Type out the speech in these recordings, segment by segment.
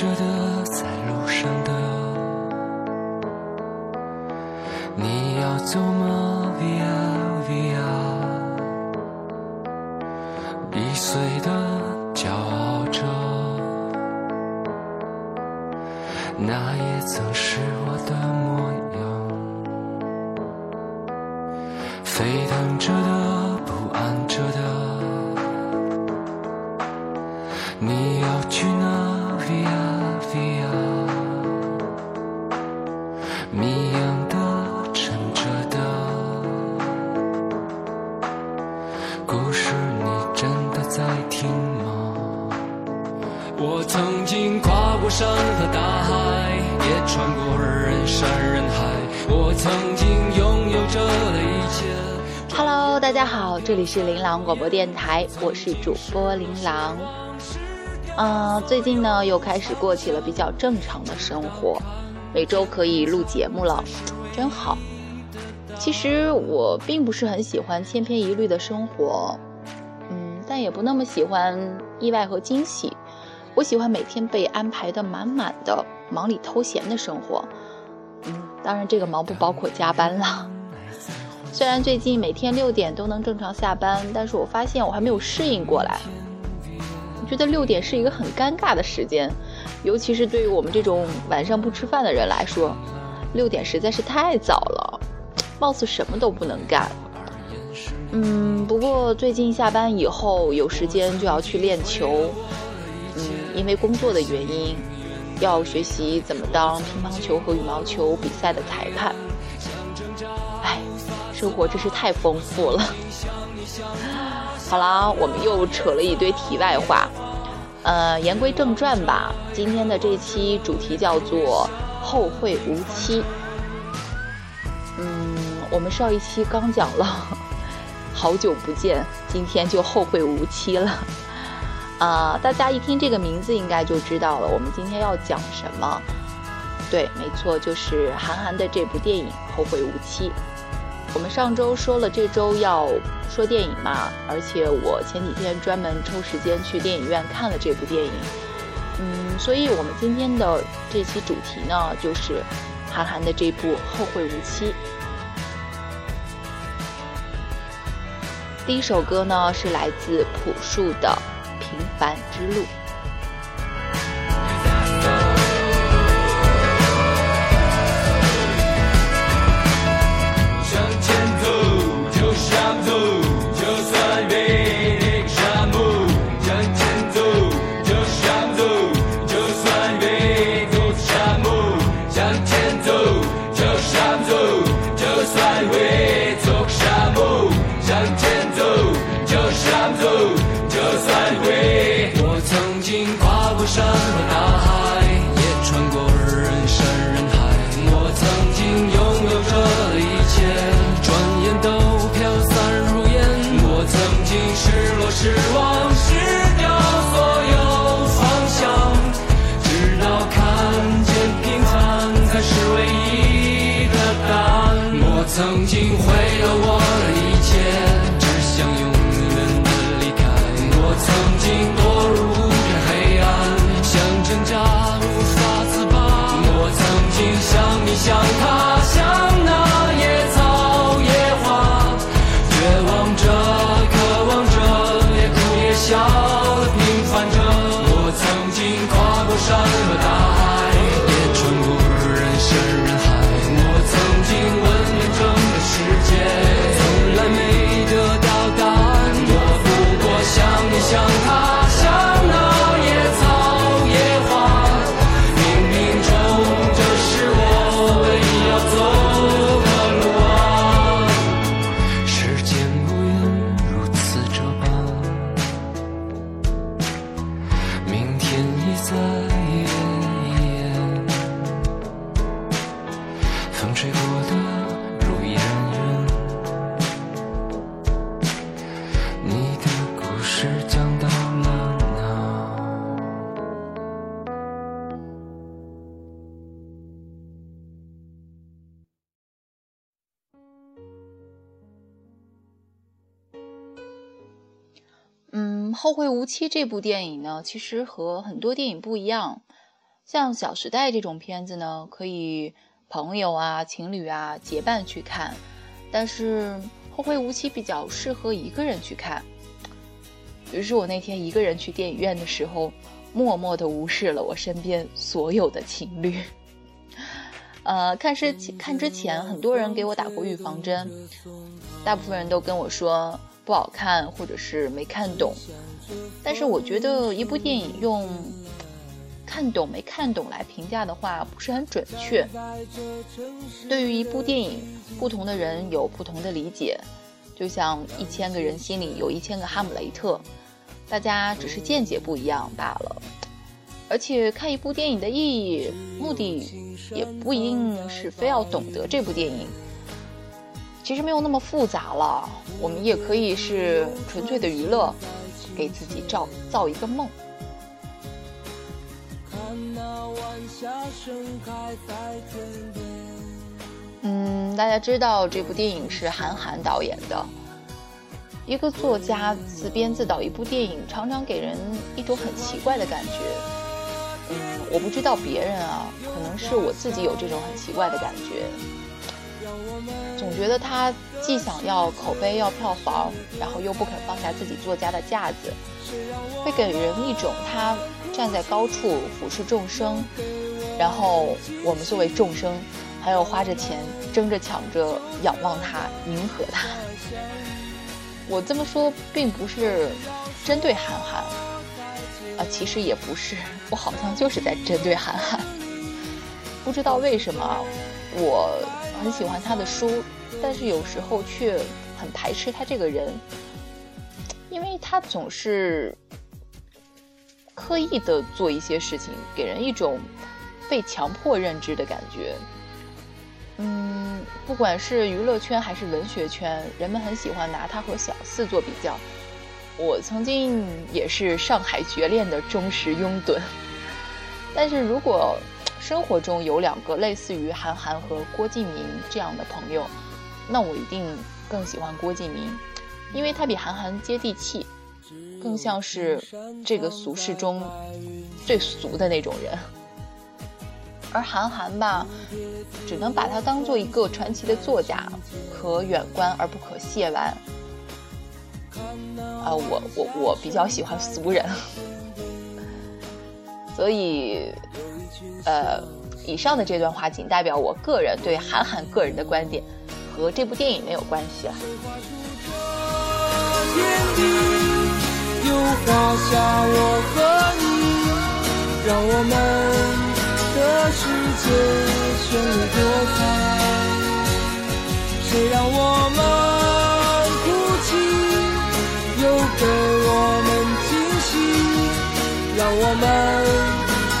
着的，故事你真的在听吗？我曾经跨过山和大海，也穿过人山人海。我曾经拥有着的一切。Hello，大家好，这里是琳琅广播电台，我是主播琳琅。嗯，最近呢又开始过起了比较正常的生活，每周可以录节目了，真好。其实我并不是很喜欢千篇一律的生活，嗯，但也不那么喜欢意外和惊喜。我喜欢每天被安排的满满的、忙里偷闲的生活。嗯，当然这个忙不包括加班了。虽然最近每天六点都能正常下班，但是我发现我还没有适应过来。我觉得六点是一个很尴尬的时间，尤其是对于我们这种晚上不吃饭的人来说，六点实在是太早了，貌似什么都不能干。嗯，不过最近下班以后有时间就要去练球，嗯，因为工作的原因，要学习怎么当乒乓球和羽毛球比赛的裁判。哎，生活真是太丰富了。好啦，我们又扯了一堆题外话，呃，言归正传吧。今天的这期主题叫做“后会无期”。我们上一期刚讲了“ 好久不见”，今天就后会无期了。啊，大家一听这个名字应该就知道了，我们今天要讲什么？对，没错，就是韩寒的这部电影《后会无期》。我们上周说了，这周要说电影嘛，而且我前几天专门抽时间去电影院看了这部电影，嗯，所以我们今天的这期主题呢，就是韩寒的这部《后会无期》。第一首歌呢，是来自朴树的《平凡之路》。《后会无期》这部电影呢，其实和很多电影不一样。像《小时代》这种片子呢，可以朋友啊、情侣啊结伴去看，但是《后会无期》比较适合一个人去看。于是我那天一个人去电影院的时候，默默地无视了我身边所有的情侣。呃，看之看之前，很多人给我打过预防针，大部分人都跟我说不好看，或者是没看懂。但是我觉得一部电影用看懂没看懂来评价的话，不是很准确。对于一部电影，不同的人有不同的理解，就像一千个人心里有一千个哈姆雷特。大家只是见解不一样罢了，而且看一部电影的意义、目的也不一定是非要懂得这部电影。其实没有那么复杂了，我们也可以是纯粹的娱乐，给自己造造一个梦。嗯，大家知道这部电影是韩寒导演的。一个作家自编自导一部电影，常常给人一种很奇怪的感觉。嗯，我不知道别人啊，可能是我自己有这种很奇怪的感觉。总觉得他既想要口碑要票房，然后又不肯放下自己作家的架子，会给人一种他站在高处俯视众生，然后我们作为众生，还要花着钱争着抢着仰望他，迎合他。我这么说并不是针对韩寒，啊，其实也不是，我好像就是在针对韩寒。不知道为什么，我很喜欢他的书，但是有时候却很排斥他这个人，因为他总是刻意的做一些事情，给人一种被强迫认知的感觉。嗯，不管是娱乐圈还是文学圈，人们很喜欢拿他和小四做比较。我曾经也是上海绝恋的忠实拥趸，但是如果生活中有两个类似于韩寒和郭敬明这样的朋友，那我一定更喜欢郭敬明，因为他比韩寒接地气，更像是这个俗世中最俗的那种人。而韩寒吧，只能把他当做一个传奇的作家，可远观而不可亵玩。啊，我我我比较喜欢俗人，所以，呃，以上的这段话仅代表我个人对韩寒个人的观点，和这部电影没有关系啊。让我们。的世界绚丽多彩，谁让我们哭泣，又给我们惊喜，让我们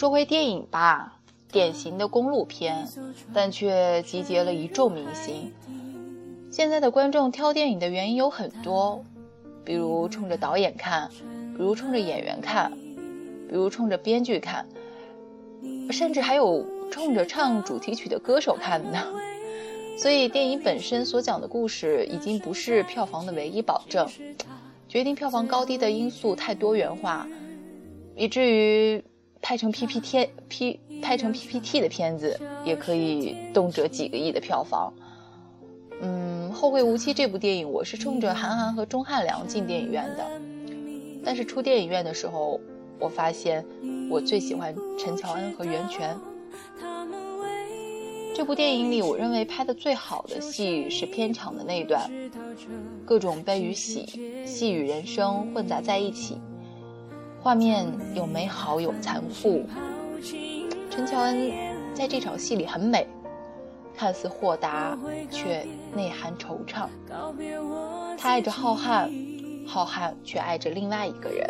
说回电影吧，典型的公路片，但却集结了一众明星。现在的观众挑电影的原因有很多，比如冲着导演看，比如冲着演员看，比如冲着编剧看，甚至还有冲着唱主题曲的歌手看的。所以，电影本身所讲的故事已经不是票房的唯一保证。决定票房高低的因素太多元化，以至于。拍成 PPT P 拍成 PPT 的片子也可以动辄几个亿的票房，嗯，《后会无期》这部电影，我是冲着韩寒和钟汉良进电影院的。但是出电影院的时候，我发现我最喜欢陈乔恩和袁泉。这部电影里，我认为拍的最好的戏是片场的那一段，各种悲与喜、戏与人生混杂在一起，画面有美好有残酷。陈乔恩在这场戏里很美，看似豁达，却内涵惆怅。她爱着浩瀚，浩瀚却爱着另外一个人。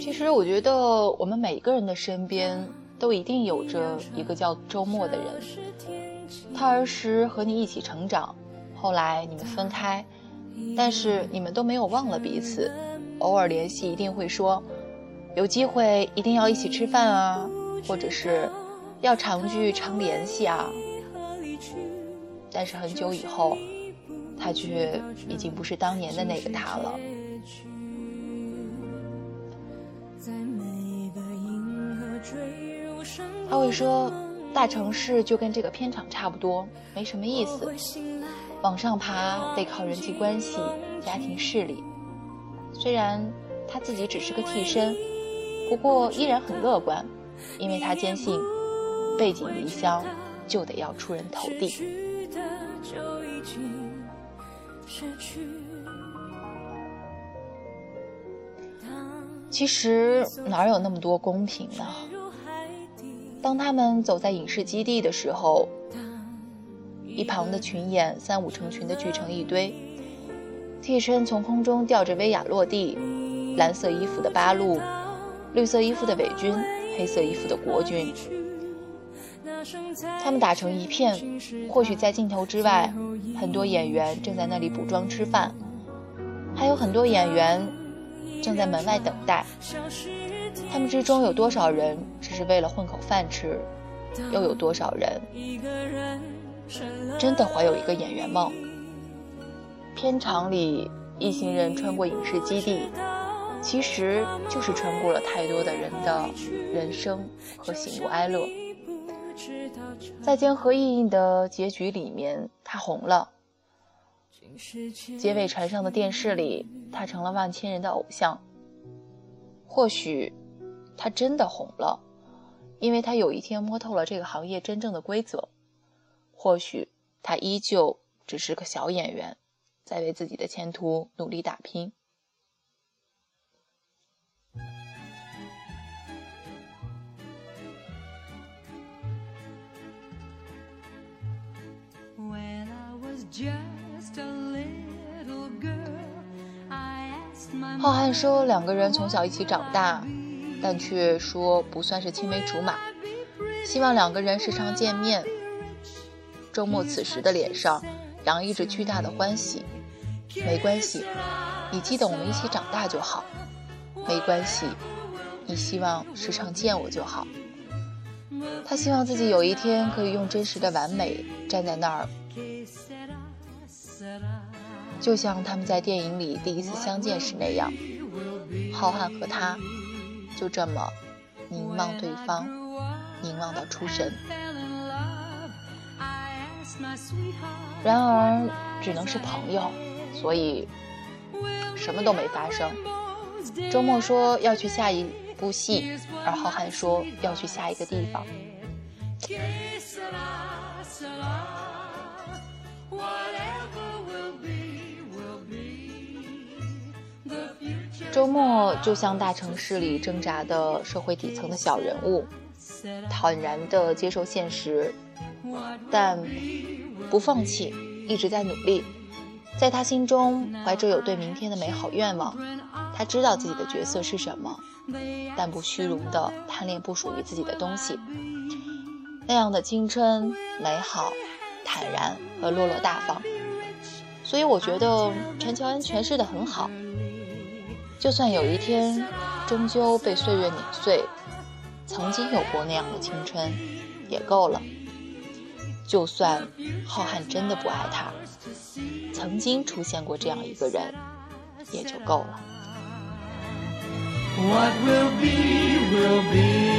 其实我觉得我们每个人的身边都一定有着一个叫周末的人，他儿时和你一起成长，后来你们分开，但是你们都没有忘了彼此，偶尔联系一定会说，有机会一定要一起吃饭啊，或者是要常聚常联系啊，但是很久以后。他却已经不是当年的那个他了。在每个银河坠他会说，大城市就跟这个片场差不多，没什么意思。往上爬得靠人际关系、家庭势力。虽然他自己只是个替身，不过依然很乐观，因为他坚信，背井离乡就得要出人头地。其实哪有那么多公平呢？当他们走在影视基地的时候，一旁的群演三五成群的聚成一堆，替身从空中吊着威亚落地，蓝色衣服的八路，绿色衣服的伪军，黑色衣服的国军。他们打成一片，或许在镜头之外，很多演员正在那里补妆吃饭，还有很多演员正在门外等待。他们之中有多少人只是为了混口饭吃，又有多少人真的怀有一个演员梦？片场里一行人穿过影视基地，其实就是穿过了太多的人的人生和喜怒哀乐。在江河意映的结局里面，他红了。结尾船上的电视里，他成了万千人的偶像。或许，他真的红了，因为他有一天摸透了这个行业真正的规则。或许，他依旧只是个小演员，在为自己的前途努力打拼。浩瀚说，两个人从小一起长大，但却说不算是青梅竹马。希望两个人时常见面。周末此时的脸上洋溢着巨大的欢喜。没关系，你记得我们一起长大就好。没关系，你希望时常见我就好。他希望自己有一天可以用真实的完美站在那儿。就像他们在电影里第一次相见时那样，浩瀚和他就这么凝望对方，凝望到出神。然而只能是朋友，所以什么都没发生。周末说要去下一部戏，而浩瀚说要去下一个地方。周末就像大城市里挣扎的社会底层的小人物，坦然地接受现实，但不放弃，一直在努力。在他心中怀着有对明天的美好愿望，他知道自己的角色是什么，但不虚荣地贪恋不属于自己的东西。那样的青春、美好、坦然和落落大方，所以我觉得陈乔恩诠释得很好。就算有一天，终究被岁月碾碎，曾经有过那样的青春，也够了。就算浩瀚真的不爱他，曾经出现过这样一个人，也就够了。What will be, will be.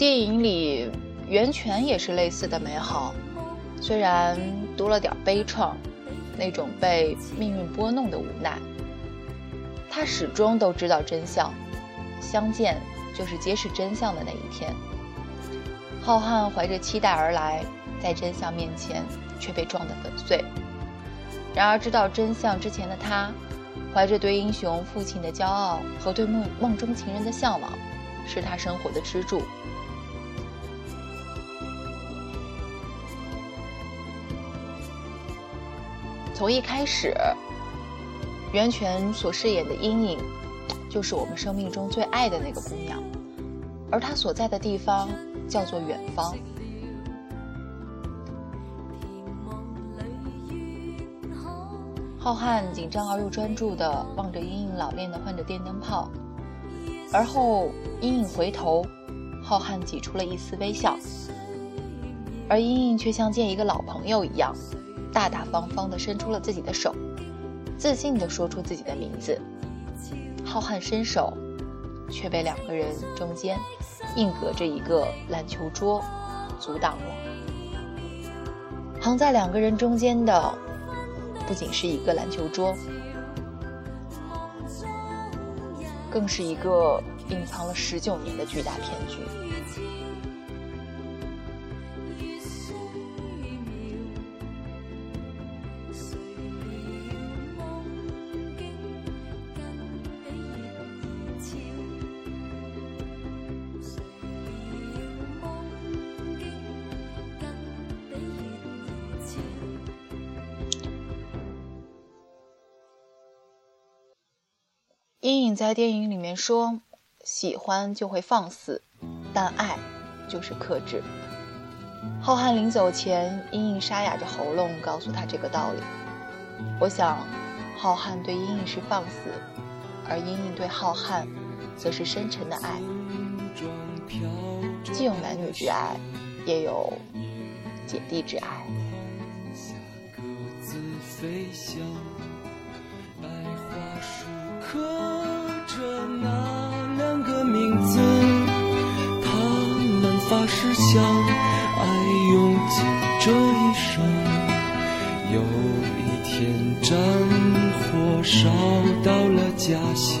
电影里，源泉也是类似的美好，虽然多了点悲怆，那种被命运拨弄的无奈。他始终都知道真相，相见就是揭示真相的那一天。浩瀚怀着期待而来，在真相面前却被撞得粉碎。然而知道真相之前的他，怀着对英雄父亲的骄傲和对梦梦中情人的向往，是他生活的支柱。从一开始，袁泉所饰演的阴影，就是我们生命中最爱的那个姑娘，而她所在的地方叫做远方。浩瀚紧张而又专注地望着阴影老练地换着电灯泡，而后阴影回头，浩瀚挤出了一丝微笑，而阴影却像见一个老朋友一样。大大方方地伸出了自己的手，自信地说出自己的名字。浩瀚伸手，却被两个人中间硬隔着一个篮球桌阻挡了。横在两个人中间的，不仅是一个篮球桌，更是一个隐藏了十九年的巨大骗局。在电影里面说：“喜欢就会放肆，但爱就是克制。”浩瀚临走前，阴影沙哑着喉咙告诉他这个道理。我想，浩瀚对阴影是放肆，而阴影对浩瀚则是深沉的爱，既有男女之爱，也有姐弟之爱。着那两个名字，他们发誓相爱，用尽这一生。有一天，战火烧到了家乡，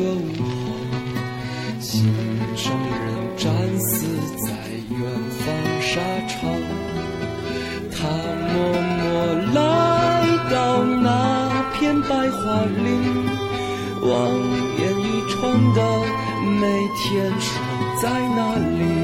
歌舞心上人战死在远方沙场他默默来到那片白桦林望眼欲穿的每天守在那里。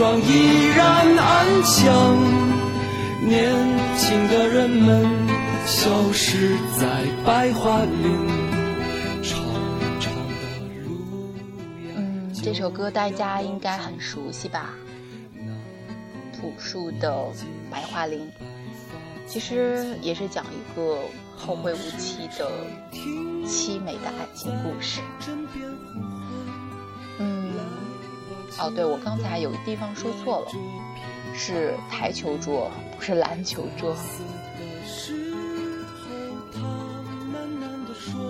依然安详，年轻的人们消失在白桦林。嗯，这首歌大家应该很熟悉吧？朴树的白桦林，其实也是讲一个后会无期的凄美的爱情故事。哦，对，我刚才有地方说错了，是台球桌，不是篮球桌。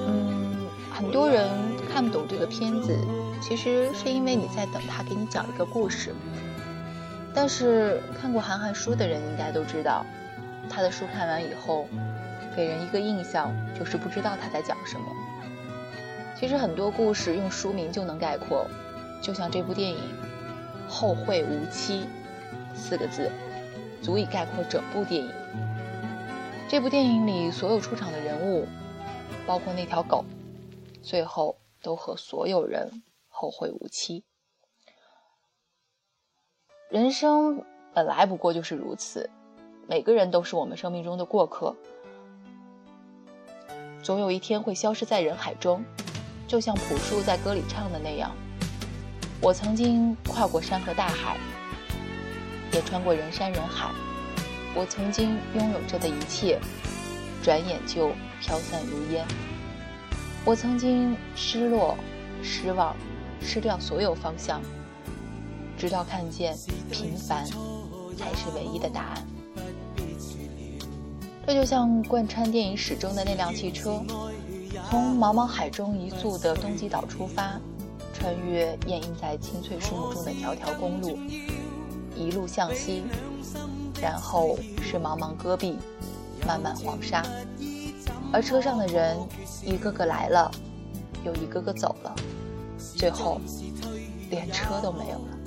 嗯，很多人看不懂这个片子，其实是因为你在等他给你讲一个故事。但是看过韩寒书的人应该都知道，他的书看完以后，给人一个印象就是不知道他在讲什么。其实很多故事用书名就能概括，就像这部电影《后会无期》四个字，足以概括整部电影。这部电影里所有出场的人物，包括那条狗，最后都和所有人后会无期。人生本来不过就是如此，每个人都是我们生命中的过客，总有一天会消失在人海中，就像朴树在歌里唱的那样：“我曾经跨过山和大海，也穿过人山人海，我曾经拥有着的一切，转眼就飘散如烟。我曾经失落、失望、失掉所有方向。”直到看见平凡才是唯一的答案。这就像贯穿电影始终的那辆汽车，从茫茫海中一粟的东极岛出发，穿越掩映在青翠树木中的条条公路，一路向西，然后是茫茫戈壁，漫漫黄沙，而车上的人一个个来了，又一个个走了，最后连车都没有了。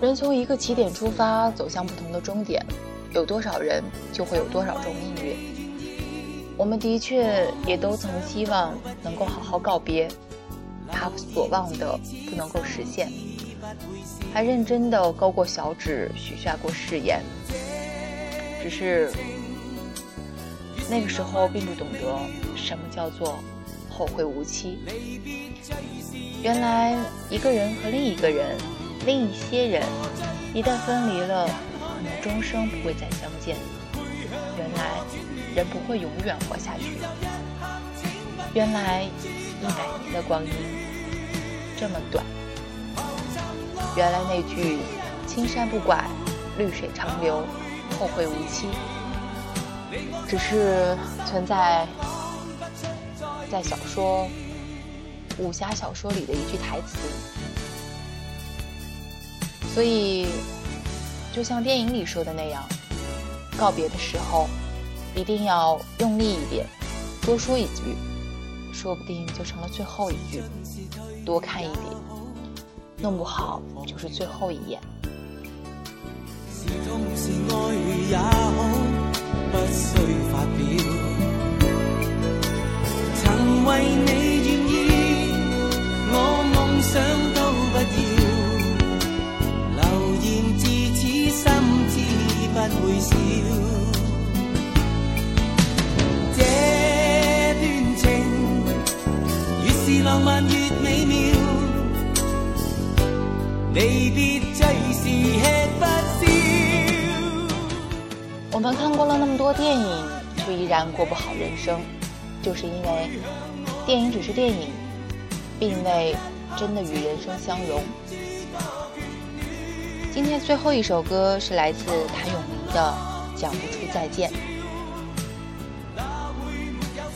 人从一个起点出发，走向不同的终点，有多少人就会有多少种命运。我们的确也都曾希望能够好好告别，怕所望的不能够实现，还认真的勾过小指，许下过誓言。只是那个时候并不懂得什么叫做后会无期。原来一个人和另一个人。另一些人一旦分离了，可能终生不会再相见。人不会永远活下去。原来一百年的光阴这么短。原来那句“青山不改，绿水长流，后会无期”，只是存在在小说、武侠小说里的一句台词。所以，就像电影里说的那样，告别的时候一定要用力一点，多说一句，说不定就成了最后一句；多看一点，弄不好就是最后一眼。曾为你愿意，我梦想都不要。我们看过了那么多电影，却依然过不好人生，就是因为电影只是电影，并未真的与人生相融。今天最后一首歌是来自谭咏麟的《讲不出再见》。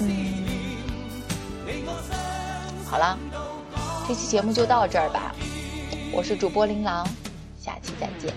嗯，好了，这期节目就到这儿吧。我是主播琳琅，下期再见。